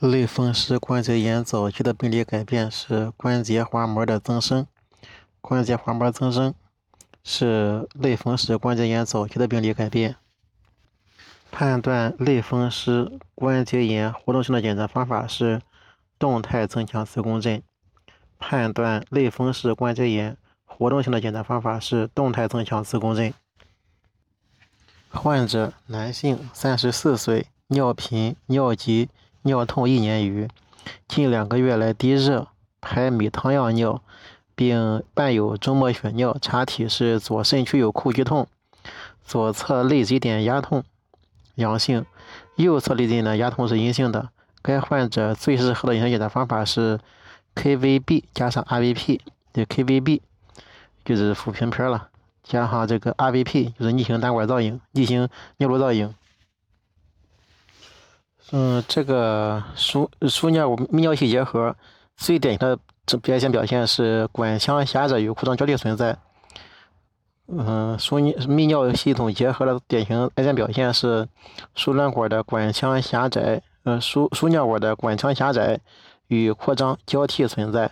类风湿关节炎早期的病理改变是关节滑膜的增生。关节滑膜增生是类风湿关节炎早期的病理改变。判断类风湿关节炎活动性的检查方法是动态增强磁共振。判断类风湿关节炎活动性的检查方法是动态增强磁共振。患者男性，三十四岁，尿频、尿急。尿痛一年余，近两个月来低热，排米汤样尿，并伴有周末血尿。查体是左肾区有叩击痛，左侧内眦点压痛，阳性；右侧内眦呢压痛是阴性的。该患者最适合的影像检查方法是 KVB 加上 RVP，这 KVB 就是腹平片了，加上这个 RVP 就是逆行胆管造影、逆行尿路造影。嗯，这个输输尿泌尿系结核最典型的这表现表现是管腔狭窄与扩张交替存在。嗯，输尿泌尿系统结核的典型癌症表现是输卵管的管腔狭窄，呃输输尿管的管腔狭窄与扩张交替存在。